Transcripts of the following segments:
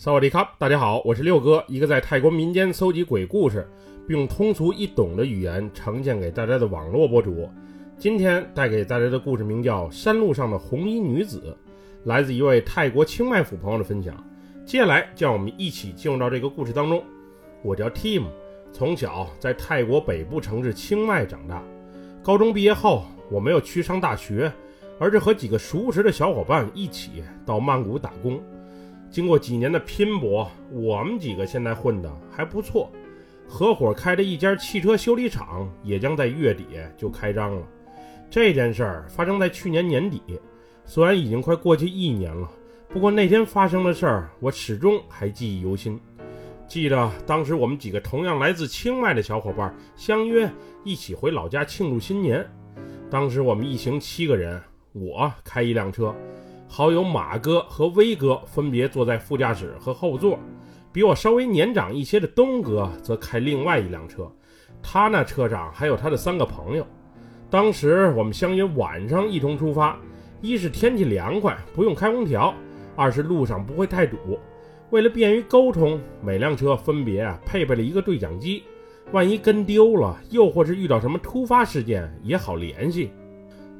萨瓦迪卡，大家好，我是六哥，一个在泰国民间搜集鬼故事，并用通俗易懂的语言呈现给大家的网络博主。今天带给大家的故事名叫《山路上的红衣女子》，来自一位泰国清迈府朋友的分享。接下来，让我们一起进入到这个故事当中。我叫 Tim，从小在泰国北部城市清迈长大。高中毕业后，我没有去上大学，而是和几个熟识的小伙伴一起到曼谷打工。经过几年的拼搏，我们几个现在混得还不错，合伙开的一家汽车修理厂也将在月底就开张了。这件事儿发生在去年年底，虽然已经快过去一年了，不过那天发生的事儿我始终还记忆犹新。记得当时我们几个同样来自清迈的小伙伴相约一起回老家庆祝新年，当时我们一行七个人，我开一辆车。好友马哥和威哥分别坐在副驾驶和后座，比我稍微年长一些的东哥则开另外一辆车。他那车上还有他的三个朋友。当时我们相约晚上一同出发，一是天气凉快，不用开空调；二是路上不会太堵。为了便于沟通，每辆车分别啊配备了一个对讲机，万一跟丢了，又或是遇到什么突发事件，也好联系。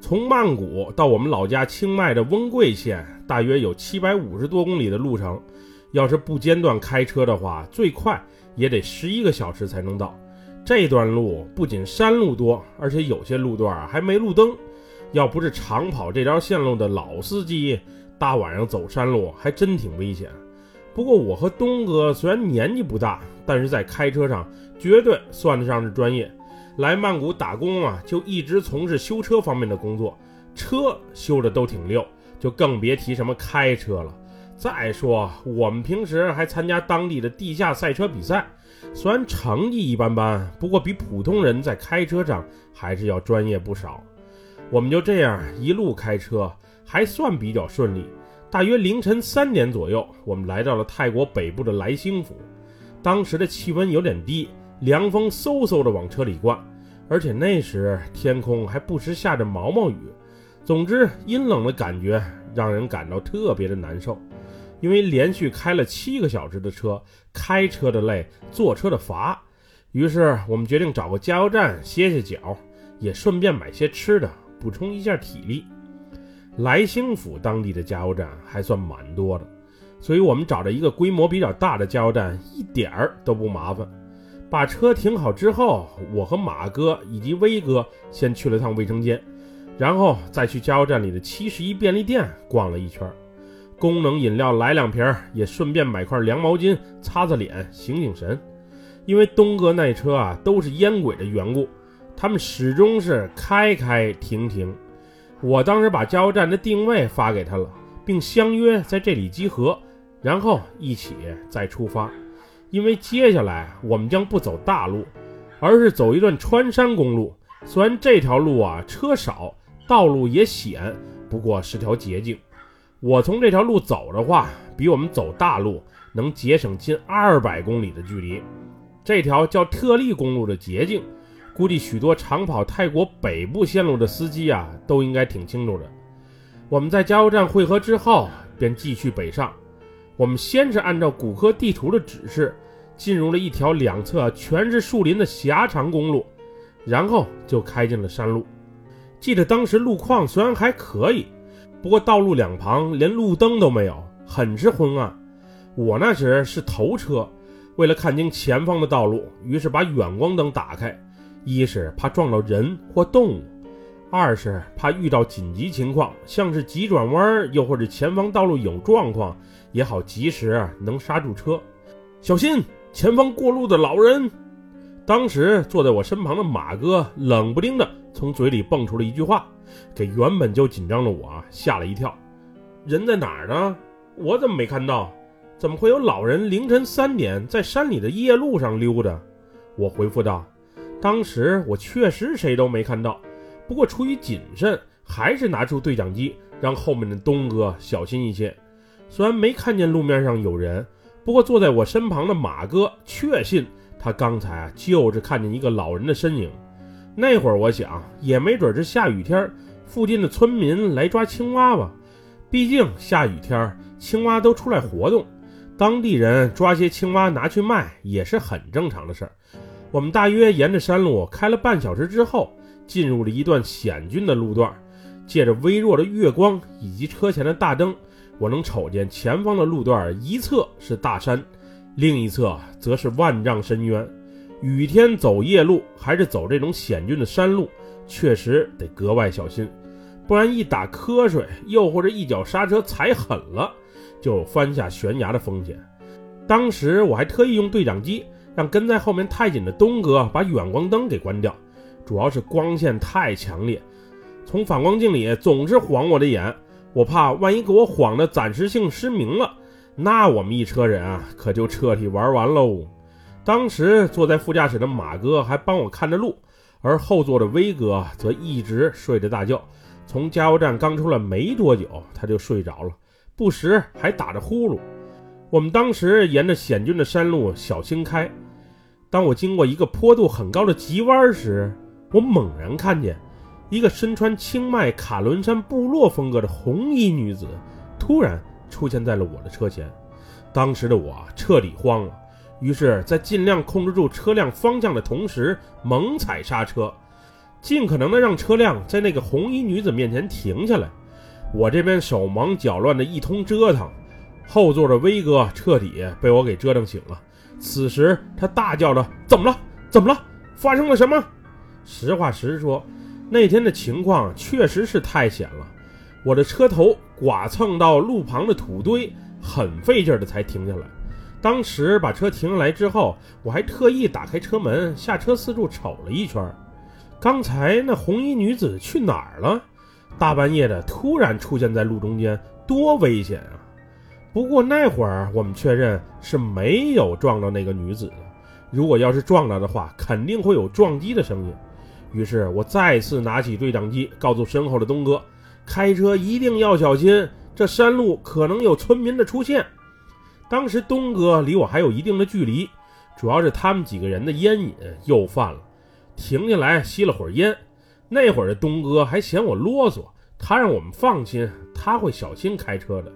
从曼谷到我们老家清迈的翁贵县，大约有七百五十多公里的路程。要是不间断开车的话，最快也得十一个小时才能到。这段路不仅山路多，而且有些路段还没路灯。要不是常跑这条线路的老司机，大晚上走山路还真挺危险。不过我和东哥虽然年纪不大，但是在开车上绝对算得上是专业。来曼谷打工啊，就一直从事修车方面的工作，车修的都挺溜，就更别提什么开车了。再说我们平时还参加当地的地下赛车比赛，虽然成绩一般般，不过比普通人在开车上还是要专业不少。我们就这样一路开车，还算比较顺利。大约凌晨三点左右，我们来到了泰国北部的莱兴府，当时的气温有点低。凉风嗖嗖地往车里灌，而且那时天空还不时下着毛毛雨。总之，阴冷的感觉让人感到特别的难受。因为连续开了七个小时的车，开车的累，坐车的乏，于是我们决定找个加油站歇歇脚，也顺便买些吃的，补充一下体力。来兴府当地的加油站还算蛮多的，所以我们找着一个规模比较大的加油站，一点儿都不麻烦。把车停好之后，我和马哥以及威哥先去了趟卫生间，然后再去加油站里的七十一便利店逛了一圈，功能饮料来两瓶，也顺便买块凉毛巾擦擦脸，醒醒神。因为东哥那车啊都是烟鬼的缘故，他们始终是开开停停。我当时把加油站的定位发给他了，并相约在这里集合，然后一起再出发。因为接下来我们将不走大路，而是走一段穿山公路。虽然这条路啊车少，道路也险，不过是条捷径。我从这条路走的话，比我们走大路能节省近二百公里的距离。这条叫特立公路的捷径，估计许多长跑泰国北部线路的司机啊都应该挺清楚的。我们在加油站汇合之后，便继续北上。我们先是按照谷歌地图的指示，进入了一条两侧全是树林的狭长公路，然后就开进了山路。记得当时路况虽然还可以，不过道路两旁连路灯都没有，很是昏暗。我那时是头车，为了看清前方的道路，于是把远光灯打开，一是怕撞到人或动物，二是怕遇到紧急情况，像是急转弯，又或者前方道路有状况。也好，及时能刹住车，小心前方过路的老人。当时坐在我身旁的马哥冷不丁的从嘴里蹦出了一句话，给原本就紧张的我吓了一跳。人在哪儿呢？我怎么没看到？怎么会有老人凌晨三点在山里的夜路上溜达？我回复道：“当时我确实谁都没看到，不过出于谨慎，还是拿出对讲机，让后面的东哥小心一些。”虽然没看见路面上有人，不过坐在我身旁的马哥确信他刚才啊就是看见一个老人的身影。那会儿我想，也没准是下雨天，附近的村民来抓青蛙吧。毕竟下雨天，青蛙都出来活动。当地人抓些青蛙拿去卖也是很正常的事儿。我们大约沿着山路开了半小时之后，进入了一段险峻的路段。借着微弱的月光以及车前的大灯，我能瞅见前方的路段一侧是大山，另一侧则是万丈深渊。雨天走夜路还是走这种险峻的山路，确实得格外小心，不然一打瞌睡，又或者一脚刹车踩狠了，就有翻下悬崖的风险。当时我还特意用对讲机让跟在后面太紧的东哥把远光灯给关掉，主要是光线太强烈。从反光镜里总是晃我的眼，我怕万一给我晃的暂时性失明了，那我们一车人啊可就彻底玩完喽。当时坐在副驾驶的马哥还帮我看着路，而后座的威哥则一直睡着大觉。从加油站刚出来没多久，他就睡着了，不时还打着呼噜。我们当时沿着险峻的山路小心开，当我经过一个坡度很高的急弯时，我猛然看见。一个身穿清迈卡伦山部落风格的红衣女子，突然出现在了我的车前。当时的我彻底慌了，于是，在尽量控制住车辆方向的同时，猛踩刹车，尽可能的让车辆在那个红衣女子面前停下来。我这边手忙脚乱的一通折腾，后座的威哥彻底被我给折腾醒了。此时，他大叫着：“怎么了？怎么了？发生了什么？”实话实说。那天的情况确实是太险了，我的车头剐蹭到路旁的土堆，很费劲的才停下来。当时把车停下来之后，我还特意打开车门下车四处瞅了一圈。刚才那红衣女子去哪儿了？大半夜的突然出现在路中间，多危险啊！不过那会儿我们确认是没有撞到那个女子的，如果要是撞到的话，肯定会有撞击的声音。于是我再次拿起对讲机，告诉身后的东哥：“开车一定要小心，这山路可能有村民的出现。”当时东哥离我还有一定的距离，主要是他们几个人的烟瘾又犯了，停下来吸了会儿烟。那会儿的东哥还嫌我啰嗦，他让我们放心，他会小心开车的。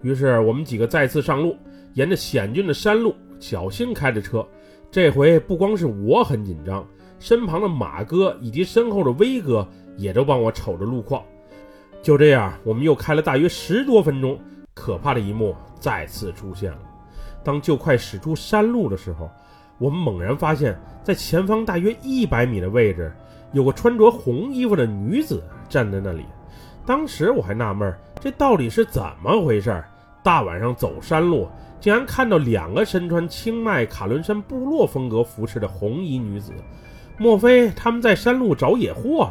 于是我们几个再次上路，沿着险峻的山路小心开着车。这回不光是我很紧张。身旁的马哥以及身后的威哥也都帮我瞅着路况。就这样，我们又开了大约十多分钟，可怕的一幕再次出现了。当就快驶出山路的时候，我们猛然发现，在前方大约一百米的位置，有个穿着红衣服的女子站在那里。当时我还纳闷，这到底是怎么回事？大晚上走山路，竟然看到两个身穿清迈卡伦山部落风格服饰的红衣女子。莫非他们在山路找野货？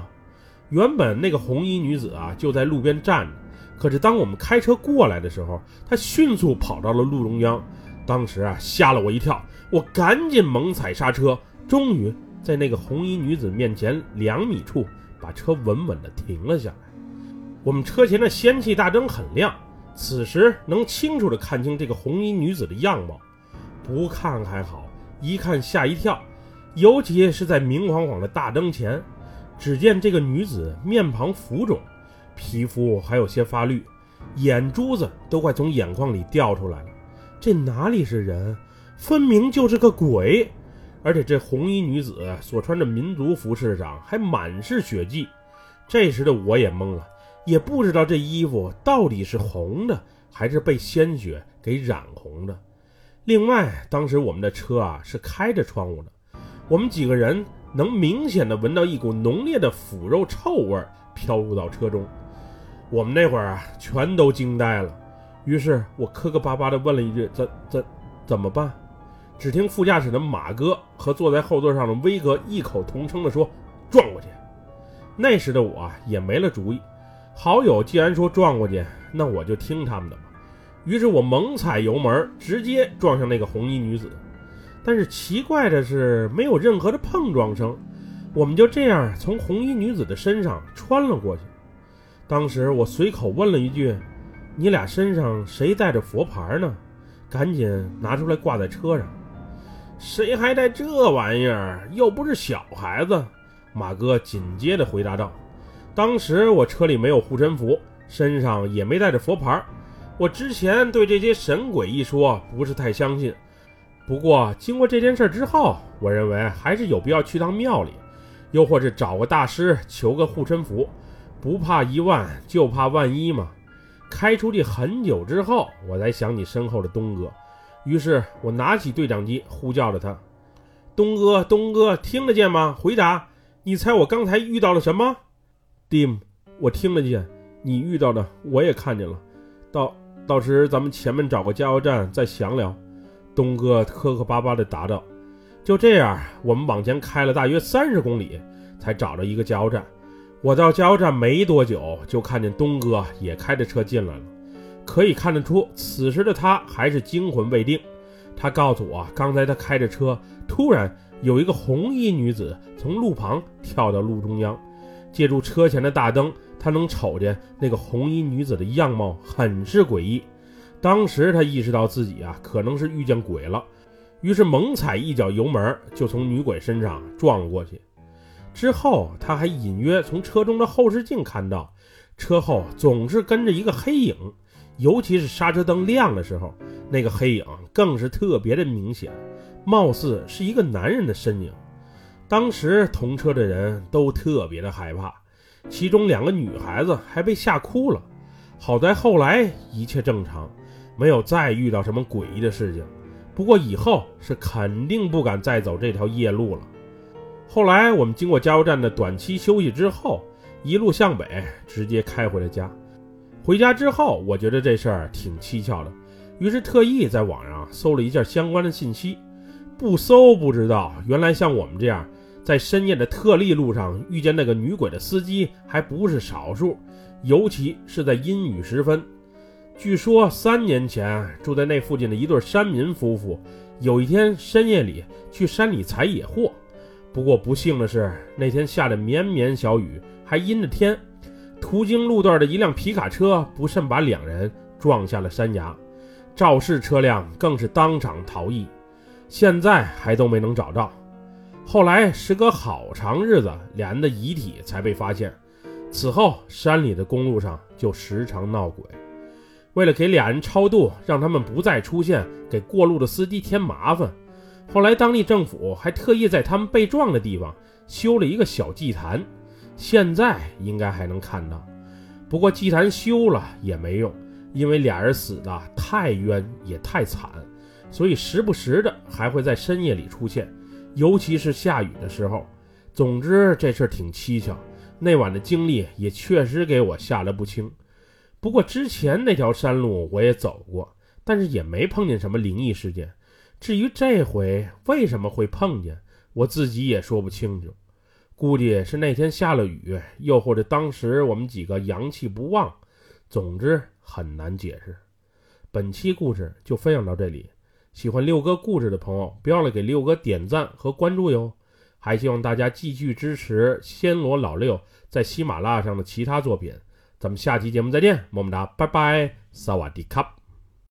原本那个红衣女子啊就在路边站着，可是当我们开车过来的时候，她迅速跑到了路中央。当时啊吓了我一跳，我赶紧猛踩刹车，终于在那个红衣女子面前两米处把车稳稳地停了下来。我们车前的氙气大灯很亮，此时能清楚地看清这个红衣女子的样貌。不看还好，一看吓一跳。尤其是在明晃晃的大灯前，只见这个女子面庞浮肿，皮肤还有些发绿，眼珠子都快从眼眶里掉出来了。这哪里是人，分明就是个鬼！而且这红衣女子所穿的民族服饰上还满是血迹。这时的我也懵了，也不知道这衣服到底是红的，还是被鲜血给染红的。另外，当时我们的车啊是开着窗户的。我们几个人能明显的闻到一股浓烈的腐肉臭味飘入到车中，我们那会儿啊全都惊呆了。于是我磕磕巴巴的问了一句：“怎怎怎么办？”只听副驾驶的马哥和坐在后座上的威哥异口同声的说：“撞过去。”那时的我也没了主意，好友既然说撞过去，那我就听他们的吧。于是我猛踩油门，直接撞向那个红衣女子。但是奇怪的是，没有任何的碰撞声，我们就这样从红衣女子的身上穿了过去。当时我随口问了一句：“你俩身上谁带着佛牌呢？”赶紧拿出来挂在车上。谁还带这玩意儿？又不是小孩子。马哥紧接着回答道：“当时我车里没有护身符，身上也没带着佛牌，我之前对这些神鬼一说不是太相信，不过经过这件事之后，我认为还是有必要去趟庙里，又或是找个大师求个护身符，不怕一万就怕万一嘛。开出去很久之后，我才想起身后的东哥，于是我拿起对讲机呼叫着他：“东哥，东哥，听得见吗？回答！你猜我刚才遇到了什么？”“Dim，我听得见，你遇到的我也看见了。到到时咱们前面找个加油站再详聊。”东哥磕磕巴巴地答道。就这样，我们往前开了大约三十公里，才找到一个加油站。我到加油站没多久，就看见东哥也开着车进来了。可以看得出，此时的他还是惊魂未定。他告诉我，刚才他开着车，突然有一个红衣女子从路旁跳到路中央，借助车前的大灯，他能瞅见那个红衣女子的样貌很是诡异。当时他意识到自己啊可能是遇见鬼了，于是猛踩一脚油门，就从女鬼身上撞了过去。之后，他还隐约从车中的后视镜看到，车后总是跟着一个黑影，尤其是刹车灯亮的时候，那个黑影更是特别的明显，貌似是一个男人的身影。当时同车的人都特别的害怕，其中两个女孩子还被吓哭了。好在后来一切正常，没有再遇到什么诡异的事情。不过以后是肯定不敢再走这条夜路了。后来我们经过加油站的短期休息之后，一路向北，直接开回了家。回家之后，我觉得这事儿挺蹊跷的，于是特意在网上搜了一下相关的信息。不搜不知道，原来像我们这样在深夜的特例路上遇见那个女鬼的司机还不是少数，尤其是在阴雨时分。据说三年前住在那附近的一对山民夫妇，有一天深夜里去山里采野货。不过不幸的是，那天下着绵绵小雨，还阴着天。途经路段的一辆皮卡车不慎把两人撞下了山崖，肇事车辆更是当场逃逸，现在还都没能找到。后来时隔好长日子，俩人的遗体才被发现。此后，山里的公路上就时常闹鬼。为了给俩人超度，让他们不再出现，给过路的司机添麻烦。后来，当地政府还特意在他们被撞的地方修了一个小祭坛，现在应该还能看到。不过，祭坛修了也没用，因为俩人死的太冤也太惨，所以时不时的还会在深夜里出现，尤其是下雨的时候。总之，这事儿挺蹊跷。那晚的经历也确实给我吓得不轻。不过，之前那条山路我也走过，但是也没碰见什么灵异事件。至于这回为什么会碰见，我自己也说不清楚。估计是那天下了雨，又或者当时我们几个阳气不旺。总之很难解释。本期故事就分享到这里。喜欢六哥故事的朋友，别忘了给六哥点赞和关注哟。还希望大家继续支持暹罗老六在喜马拉雅上的其他作品。咱们下期节目再见，么么哒，拜拜，萨瓦迪卡。